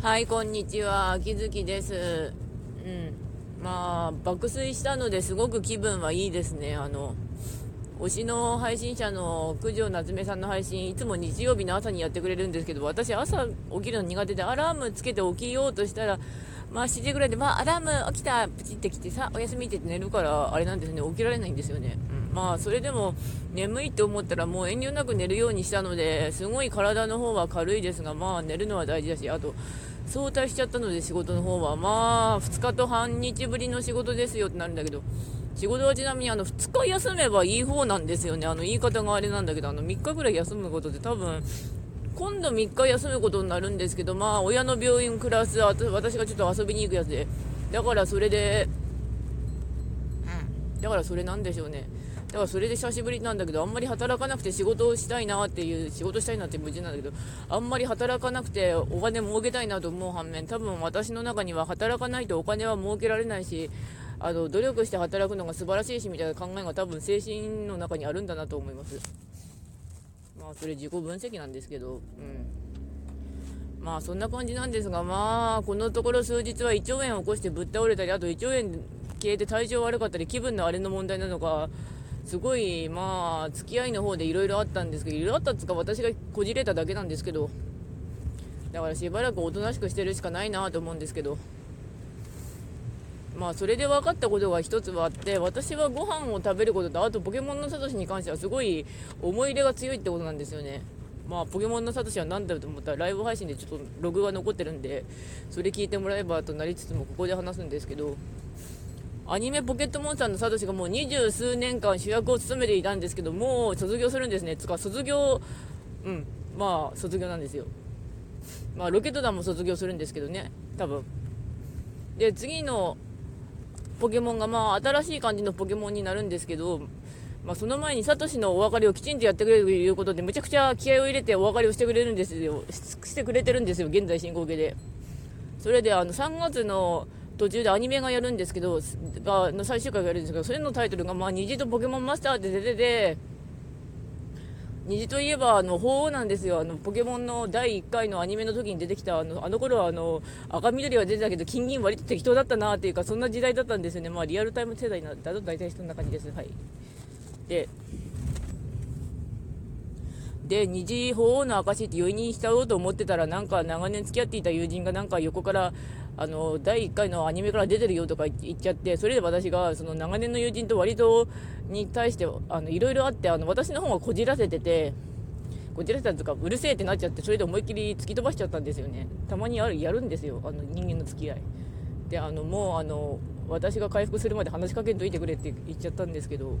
はい、こんにちは。秋月です。うん。まあ、爆睡したのですごく気分はいいですね。あの、推しの配信者の九条夏目さんの配信、いつも日曜日の朝にやってくれるんですけど、私朝起きるの苦手でアラームつけて起きようとしたら、まあ7時ぐらいで、まあアラーム起きた、プチってきてさ、おやすみって言って寝るから、あれなんですね、起きられないんですよね。うん、まあそれでも眠いって思ったらもう遠慮なく寝るようにしたので、すごい体の方は軽いですが、まあ寝るのは大事だし、あと、早退しちゃったので仕事の方は、まあ2日と半日ぶりの仕事ですよってなるんだけど、仕事はちなみにあの2日休めばいい方なんですよね。あの言い方があれなんだけど、あの3日ぐらい休むことって多分、今度3日休むことになるんですけど、まあ、親の病院クラス、あと私がちょっと遊びに行くやつで、だからそれで、うん、だからそれなんでしょうね。だからそれで久しぶりなんだけど、あんまり働かなくて仕事をしたいなっていう、仕事したいなって無事なんだけど、あんまり働かなくてお金儲けたいなと思う反面、多分私の中には働かないとお金は儲けられないし、あの努力して働くのが素晴らしいしみたいな考えが多分精神の中にあるんだなと思います。まあそれ自己分析なんですけど、うん。まあそんな感じなんですが、まあこのところ数日は胃腸炎を起こしてぶっ倒れたり、あと胃腸炎系で体調悪かったり、気分のあれの問題なのか、すごいまあ付き合いの方でいろいろあったんですけど、いろいろあったっつうか私がこじれただけなんですけど、だからしばらくおとなしくしてるしかないなと思うんですけど。まあそれで分かったことが一つはあって私はご飯を食べることとあとポケモンのサトシに関してはすごい思い入れが強いってことなんですよねまあポケモンのサトシは何だろうと思ったらライブ配信でちょっとログが残ってるんでそれ聞いてもらえばとなりつつもここで話すんですけどアニメポケットモンスターのサトシがもう二十数年間主役を務めていたんですけどもう卒業するんですね。つか卒業うん。まあ卒業なんですよ。まあロケット団も卒業するんですけどね。多分。で次のポケモンがまあ新しい感じのポケモンになるんですけど、まあ、その前にサトシのお別れをきちんとやってくれるということでめちゃくちゃ気合を入れてお別れをしてくれるんですよ。してくれてるんですよ現在進行形で。それであの3月の途中でアニメがやるんですけどがの最終回がやるんですけどそれのタイトルが、まあ、虹とポケモンマスターって出てて虹といえばあの鳳凰なんですよ。あのポケモンの第1回のアニメの時に出てきたあのあの頃はあの赤緑は出てたけど金銀割と適当だったなっていうかそんな時代だったんですよね。まあリアルタイム世代だと大体そんな感じです。はい。でで虹鳳凰の証って余韻に浸ろうと思ってたらなんか長年付き合っていた友人がなんか横からあの第1回のアニメから出てるよとか言っちゃってそれで私がその長年の友人と割とに対していろいろあってあの私の方がこじらせててこじらせたというかうるせえってなっちゃってそれで思いっきり突き飛ばしちゃったんですよね。たまにあるやるんですよあの人間の付き合い。であのもうあの私が回復するまで話しかけんといてくれって言っちゃったんですけど、うん、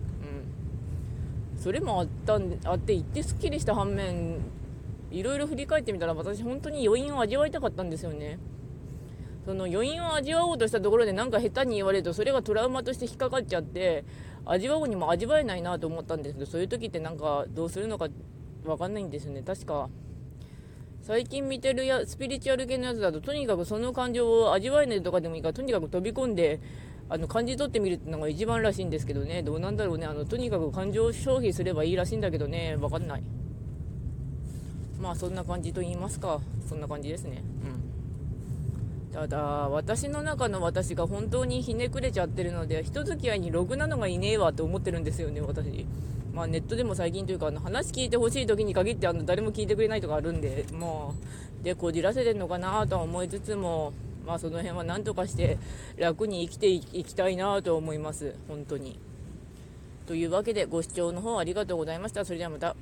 それもあったんあって言ってすっきりした反面いろいろ振り返ってみたら私本当に余韻を味わいたかったんですよね。その余韻を味わおうとしたところでなんか下手に言われるとそれがトラウマとして引っかかっちゃって味わうにも味わえないなと思ったんですけどそういう時ってなんかどうするのか分かんないんですよね。確か最近見てるやスピリチュアル系のやつだととにかくその感情を味わえないとかでもいいからとにかく飛び込んであの感じ取ってみるっていうのが一番らしいんですけどね。どうなんだろうねあのとにかく感情を消費すればいいらしいんだけどね。分かんない。まあそんな感じと言いますか。そんな感じですね。うん。ただ私の中の私が本当にひねくれちゃってるので人付き合いにろくなのがいねえわって思ってるんですよね私。まあ、ネットでも最近というかあの話聞いてほしい時に限ってあの誰も聞いてくれないとかあるんでもうでこじらせてるのかなとは思いつつもまあその辺は何とかして楽に生きていきたいなと思います本当に。というわけでご視聴の方ありがとうございました。それではまた。